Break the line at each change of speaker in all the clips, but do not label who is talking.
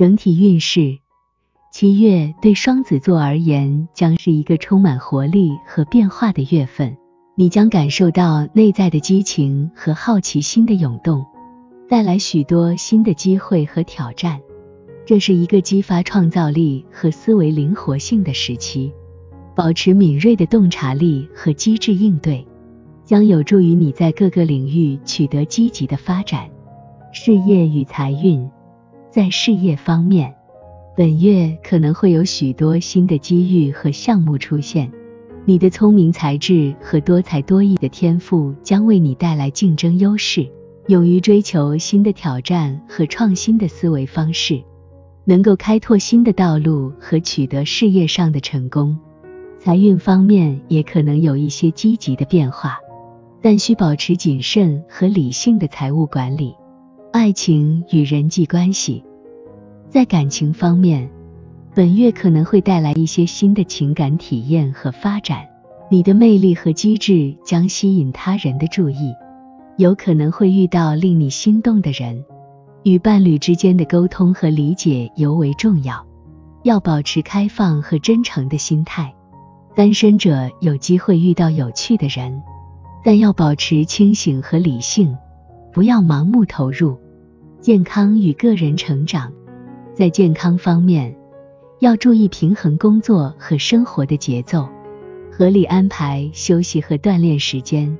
整体运势，七月对双子座而言将是一个充满活力和变化的月份，你将感受到内在的激情和好奇心的涌动，带来许多新的机会和挑战。这是一个激发创造力和思维灵活性的时期，保持敏锐的洞察力和机智应对，将有助于你在各个领域取得积极的发展。事业与财运，在事业方面，本月可能会有许多新的机遇和项目出现。你的聪明才智和多才多艺的天赋将为你带来竞争优势。勇于追求新的挑战和创新的思维方式，能够开拓新的道路和取得事业上的成功。财运方面也可能有一些积极的变化，但需保持谨慎和理性的财务管理。爱情与人际关系，在感情方面，本月可能会带来一些新的情感体验和发展。你的魅力和机智将吸引他人的注意，有可能会遇到令你心动的人。与伴侣之间的沟通和理解尤为重要，要保持开放和真诚的心态。单身者有机会遇到有趣的人，但要保持清醒和理性。不要盲目投入。健康与个人成长，在健康方面，要注意平衡工作和生活的节奏，合理安排休息和锻炼时间，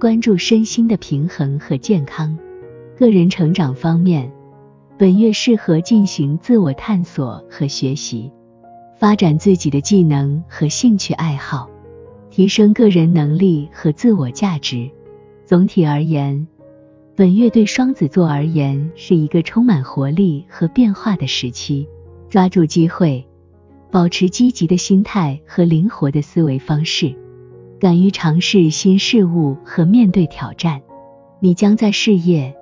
关注身心的平衡和健康。个人成长方面，本月适合进行自我探索和学习，发展自己的技能和兴趣爱好，提升个人能力和自我价值。总体而言。本月对双子座而言是一个充满活力和变化的时期，抓住机会，保持积极的心态和灵活的思维方式，敢于尝试新事物和面对挑战，你将在事业、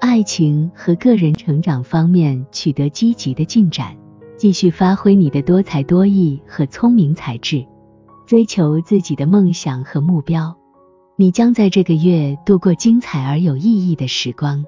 爱情和个人成长方面取得积极的进展。继续发挥你的多才多艺和聪明才智，追求自己的梦想和目标。你将在这个月度过精彩而有意义的时光。